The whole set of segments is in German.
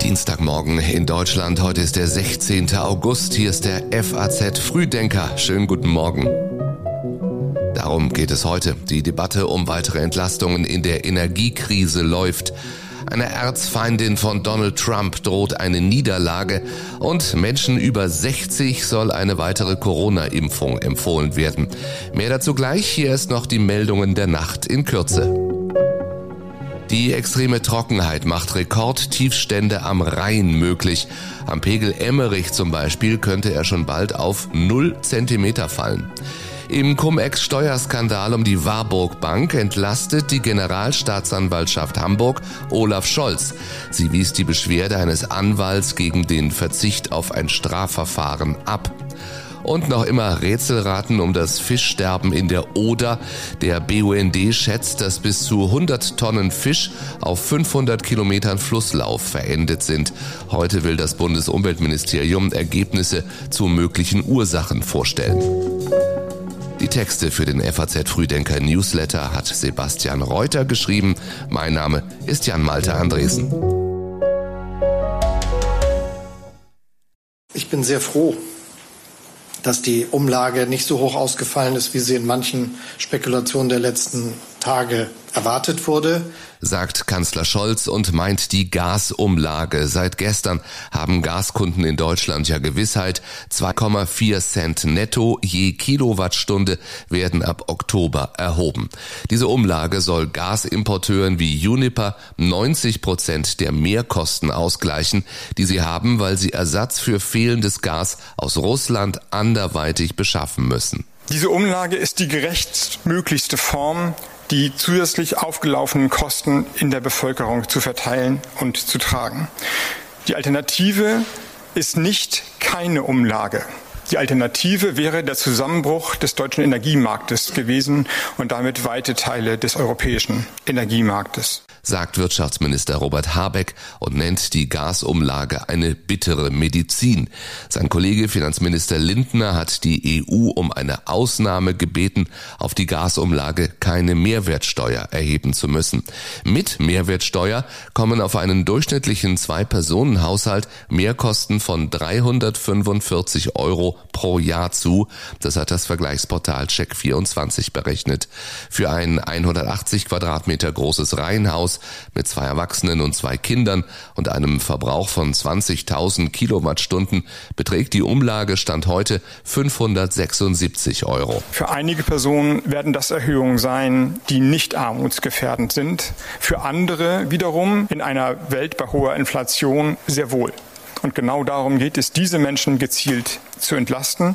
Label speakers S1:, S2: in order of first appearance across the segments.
S1: Dienstagmorgen in Deutschland. Heute ist der 16. August. Hier ist der FAZ Frühdenker. Schönen guten Morgen. Darum geht es heute. Die Debatte um weitere Entlastungen in der Energiekrise läuft. Eine Erzfeindin von Donald Trump droht eine Niederlage und Menschen über 60 soll eine weitere Corona-Impfung empfohlen werden. Mehr dazu gleich. Hier ist noch die Meldungen der Nacht in Kürze. Die extreme Trockenheit macht Rekordtiefstände am Rhein möglich. Am Pegel Emmerich zum Beispiel könnte er schon bald auf 0 Zentimeter fallen. Im Cum-Ex-Steuerskandal um die Warburg Bank entlastet die Generalstaatsanwaltschaft Hamburg Olaf Scholz. Sie wies die Beschwerde eines Anwalts gegen den Verzicht auf ein Strafverfahren ab. Und noch immer Rätselraten um das Fischsterben in der Oder. Der BUND schätzt, dass bis zu 100 Tonnen Fisch auf 500 Kilometern Flusslauf verendet sind. Heute will das Bundesumweltministerium Ergebnisse zu möglichen Ursachen vorstellen. Die Texte für den FAZ Frühdenker Newsletter hat Sebastian Reuter geschrieben. Mein Name ist Jan Malte Andresen.
S2: Ich bin sehr froh, dass die Umlage nicht so hoch ausgefallen ist, wie sie in manchen Spekulationen der letzten Tage erwartet wurde
S1: sagt Kanzler Scholz und meint die Gasumlage. Seit gestern haben Gaskunden in Deutschland ja Gewissheit. 2,4 Cent netto je Kilowattstunde werden ab Oktober erhoben. Diese Umlage soll Gasimporteuren wie Juniper 90 Prozent der Mehrkosten ausgleichen, die sie haben, weil sie Ersatz für fehlendes Gas aus Russland anderweitig beschaffen müssen.
S3: Diese Umlage ist die gerechtmöglichste Form, die zusätzlich aufgelaufenen Kosten in der Bevölkerung zu verteilen und zu tragen. Die Alternative ist nicht keine Umlage. Die Alternative wäre der Zusammenbruch des deutschen Energiemarktes gewesen und damit weite Teile des europäischen Energiemarktes
S1: sagt Wirtschaftsminister Robert Habeck und nennt die Gasumlage eine bittere Medizin. Sein Kollege Finanzminister Lindner hat die EU um eine Ausnahme gebeten, auf die Gasumlage keine Mehrwertsteuer erheben zu müssen. Mit Mehrwertsteuer kommen auf einen durchschnittlichen Zwei-Personen-Haushalt Mehrkosten von 345 Euro pro Jahr zu. Das hat das Vergleichsportal Check24 berechnet. Für ein 180 Quadratmeter großes Reihenhaus mit zwei Erwachsenen und zwei Kindern und einem Verbrauch von 20.000 Kilowattstunden beträgt die Umlage Stand heute 576 Euro.
S3: Für einige Personen werden das Erhöhungen sein, die nicht armutsgefährdend sind. Für andere wiederum in einer Welt bei hoher Inflation sehr wohl. Und genau darum geht es, diese Menschen gezielt zu entlasten.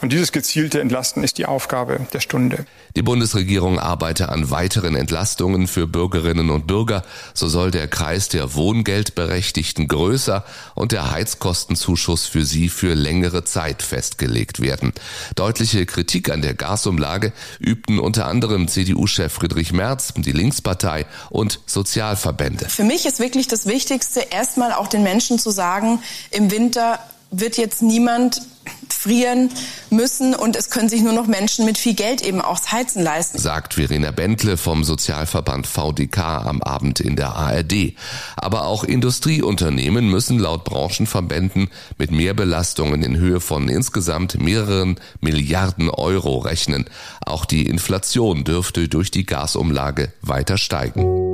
S3: Und dieses gezielte Entlasten ist die Aufgabe der Stunde.
S1: Die Bundesregierung arbeite an weiteren Entlastungen für Bürgerinnen und Bürger. So soll der Kreis der Wohngeldberechtigten größer und der Heizkostenzuschuss für sie für längere Zeit festgelegt werden. Deutliche Kritik an der Gasumlage übten unter anderem CDU-Chef Friedrich Merz, die Linkspartei und Sozialverbände.
S4: Für mich ist wirklich das Wichtigste, erstmal auch den Menschen zu sagen, im Winter wird jetzt niemand frieren müssen und es können sich nur noch Menschen mit viel Geld eben auch Heizen leisten.
S1: Sagt Verena Bentle vom Sozialverband VDK am Abend in der ARD. Aber auch Industrieunternehmen müssen laut Branchenverbänden mit Mehrbelastungen in Höhe von insgesamt mehreren Milliarden Euro rechnen. Auch die Inflation dürfte durch die Gasumlage weiter steigen.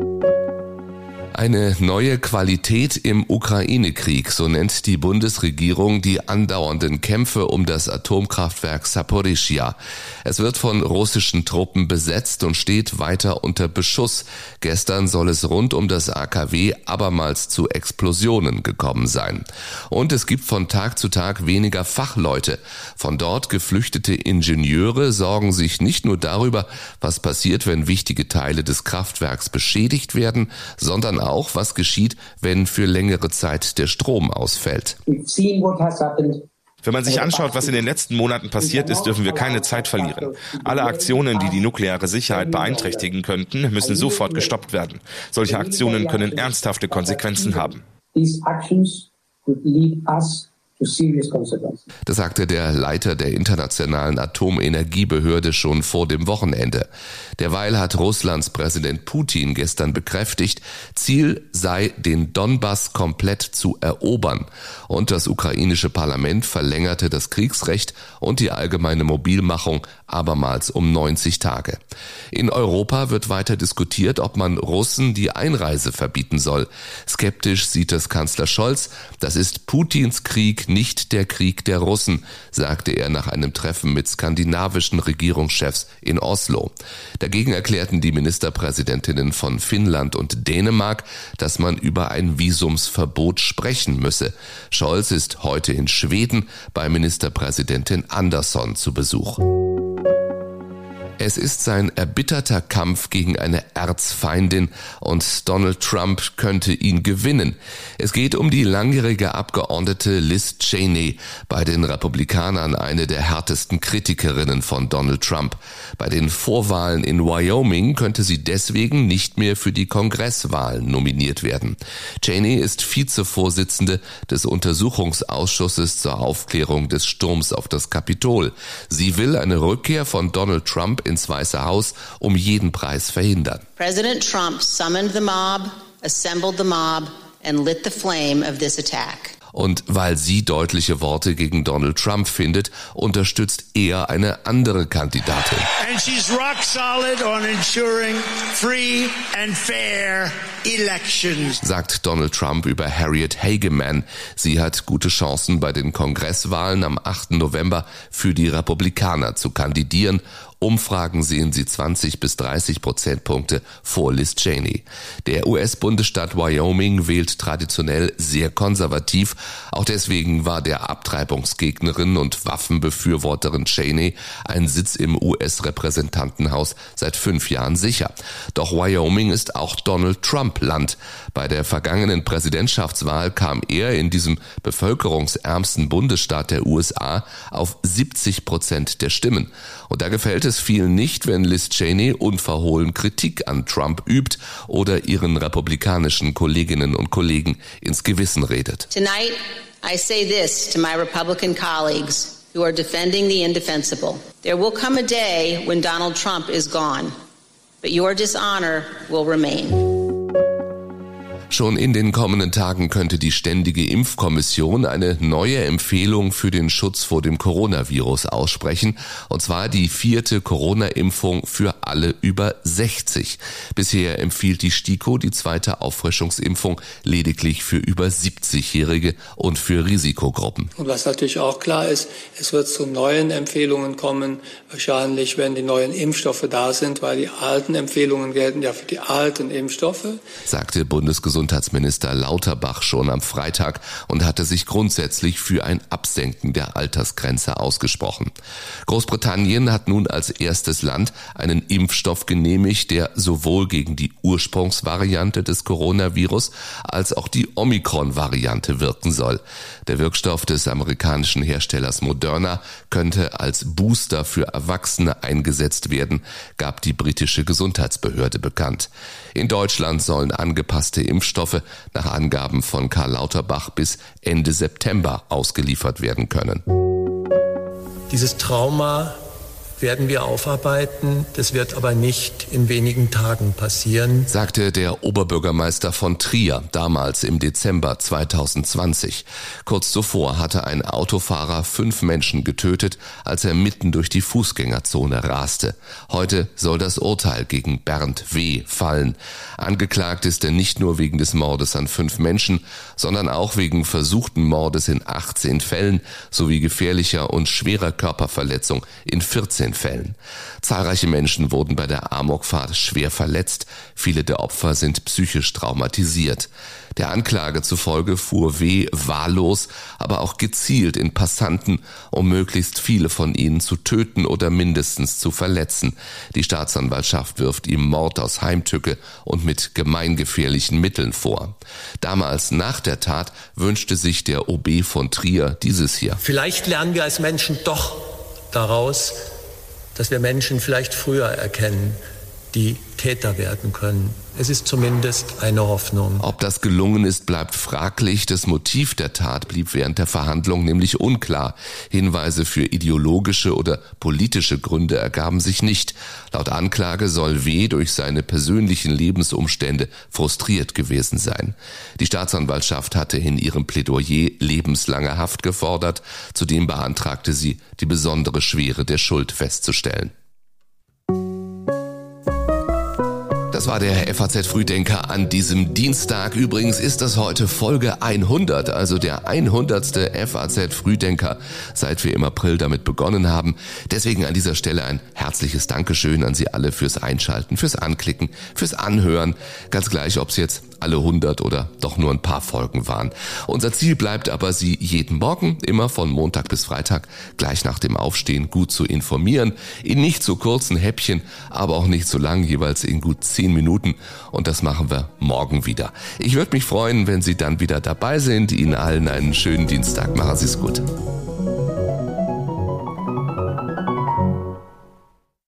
S1: Eine neue Qualität im Ukraine-Krieg, so nennt die Bundesregierung die andauernden Kämpfe um das Atomkraftwerk Saporischia. Es wird von russischen Truppen besetzt und steht weiter unter Beschuss. Gestern soll es rund um das AKW abermals zu Explosionen gekommen sein. Und es gibt von Tag zu Tag weniger Fachleute. Von dort geflüchtete Ingenieure sorgen sich nicht nur darüber, was passiert, wenn wichtige Teile des Kraftwerks beschädigt werden, sondern auch, was geschieht, wenn für längere Zeit der Strom ausfällt.
S5: Wenn man sich anschaut, was in den letzten Monaten passiert ist, dürfen wir keine Zeit verlieren. Alle Aktionen, die die nukleare Sicherheit beeinträchtigen könnten, müssen sofort gestoppt werden. Solche Aktionen können ernsthafte Konsequenzen haben.
S1: Das sagte der Leiter der Internationalen Atomenergiebehörde schon vor dem Wochenende. Derweil hat Russlands Präsident Putin gestern bekräftigt, Ziel sei, den Donbass komplett zu erobern. Und das ukrainische Parlament verlängerte das Kriegsrecht und die allgemeine Mobilmachung abermals um 90 Tage. In Europa wird weiter diskutiert, ob man Russen die Einreise verbieten soll. Skeptisch sieht es Kanzler Scholz. Das ist Putins Krieg, nicht der Krieg der Russen, sagte er nach einem Treffen mit skandinavischen Regierungschefs in Oslo. Dagegen erklärten die Ministerpräsidentinnen von Finnland und Dänemark, dass man über ein Visumsverbot sprechen müsse. Scholz ist heute in Schweden bei Ministerpräsidentin Andersson zu Besuch. Es ist sein erbitterter Kampf gegen eine Erzfeindin und Donald Trump könnte ihn gewinnen. Es geht um die langjährige Abgeordnete Liz Cheney, bei den Republikanern eine der härtesten Kritikerinnen von Donald Trump. Bei den Vorwahlen in Wyoming könnte sie deswegen nicht mehr für die Kongresswahlen nominiert werden. Cheney ist Vizevorsitzende des Untersuchungsausschusses zur Aufklärung des Sturms auf das Kapitol. Sie will eine Rückkehr von Donald Trump ins Weiße Haus um jeden Preis verhindern.
S6: President Trump summoned the mob, assembled the mob and lit the flame of this attack.
S1: Und weil sie deutliche Worte gegen Donald Trump findet, unterstützt er eine andere Kandidatin. And she's rock solid on ensuring free and fair elections. Sagt Donald Trump über Harriet Hageman. Sie hat gute Chancen bei den Kongresswahlen am 8. November für die Republikaner zu kandidieren Umfragen sehen sie 20 bis 30 Prozentpunkte vor Liz Cheney. Der US-Bundesstaat Wyoming wählt traditionell sehr konservativ. Auch deswegen war der Abtreibungsgegnerin und Waffenbefürworterin Cheney ein Sitz im US-Repräsentantenhaus seit fünf Jahren sicher. Doch Wyoming ist auch Donald Trump Land. Bei der vergangenen Präsidentschaftswahl kam er in diesem bevölkerungsärmsten Bundesstaat der USA auf 70 Prozent der Stimmen. Und da gefällt es vielen nicht, wenn Liz Cheney unverhohlen Kritik an Trump übt oder ihren republikanischen Kolleginnen und Kollegen ins Gewissen redet.
S6: Tonight I say this to my Republican colleagues who are defending the indefensible. There will come a day when Donald Trump is gone, but your dishonor will remain.
S1: Schon in den kommenden Tagen könnte die Ständige Impfkommission eine neue Empfehlung für den Schutz vor dem Coronavirus aussprechen, und zwar die vierte Corona-Impfung für alle über 60. Bisher empfiehlt die STIKO die zweite Auffrischungsimpfung lediglich für über 70-Jährige und für Risikogruppen.
S7: Und was natürlich auch klar ist, es wird zu neuen Empfehlungen kommen, wahrscheinlich wenn die neuen Impfstoffe da sind, weil die alten Empfehlungen gelten ja für die alten Impfstoffe.
S1: Sagte Bundesgesundheitsminister Gesundheitsminister Lauterbach schon am Freitag und hatte sich grundsätzlich für ein Absenken der Altersgrenze ausgesprochen. Großbritannien hat nun als erstes Land einen Impfstoff genehmigt, der sowohl gegen die Ursprungsvariante des Coronavirus als auch die Omikron-Variante wirken soll. Der Wirkstoff des amerikanischen Herstellers Moderna könnte als Booster für Erwachsene eingesetzt werden, gab die britische Gesundheitsbehörde bekannt. In Deutschland sollen angepasste Impfstoffe nach Angaben von Karl Lauterbach bis Ende September ausgeliefert werden können.
S8: Dieses Trauma werden wir aufarbeiten. Das wird aber nicht in wenigen Tagen passieren,
S1: sagte der Oberbürgermeister von Trier damals im Dezember 2020. Kurz zuvor hatte ein Autofahrer fünf Menschen getötet, als er mitten durch die Fußgängerzone raste. Heute soll das Urteil gegen Bernd W. fallen. Angeklagt ist er nicht nur wegen des Mordes an fünf Menschen, sondern auch wegen versuchten Mordes in 18 Fällen sowie gefährlicher und schwerer Körperverletzung in 14 den Fällen. Zahlreiche Menschen wurden bei der Amokfahrt schwer verletzt, viele der Opfer sind psychisch traumatisiert. Der Anklage zufolge fuhr W. wahllos, aber auch gezielt in Passanten, um möglichst viele von ihnen zu töten oder mindestens zu verletzen. Die Staatsanwaltschaft wirft ihm Mord aus Heimtücke und mit gemeingefährlichen Mitteln vor. Damals nach der Tat wünschte sich der OB von Trier dieses hier.
S8: Vielleicht lernen wir als Menschen doch daraus, dass wir Menschen vielleicht früher erkennen, die Täter werden können. Es ist zumindest eine Hoffnung.
S1: Ob das gelungen ist, bleibt fraglich. Das Motiv der Tat blieb während der Verhandlung nämlich unklar. Hinweise für ideologische oder politische Gründe ergaben sich nicht. Laut Anklage soll W. durch seine persönlichen Lebensumstände frustriert gewesen sein. Die Staatsanwaltschaft hatte in ihrem Plädoyer lebenslange Haft gefordert. Zudem beantragte sie, die besondere Schwere der Schuld festzustellen. Das war der FAZ Frühdenker an diesem Dienstag. Übrigens ist das heute Folge 100, also der 100. FAZ Frühdenker, seit wir im April damit begonnen haben. Deswegen an dieser Stelle ein herzliches Dankeschön an Sie alle fürs Einschalten, fürs Anklicken, fürs Anhören. Ganz gleich, ob es jetzt alle 100 oder doch nur ein paar Folgen waren. Unser Ziel bleibt aber, Sie jeden Morgen, immer von Montag bis Freitag, gleich nach dem Aufstehen gut zu informieren, in nicht zu kurzen Häppchen, aber auch nicht zu lang, jeweils in gut zehn Minuten. Und das machen wir morgen wieder. Ich würde mich freuen, wenn Sie dann wieder dabei sind. Ihnen allen einen schönen Dienstag. Machen Sie es gut.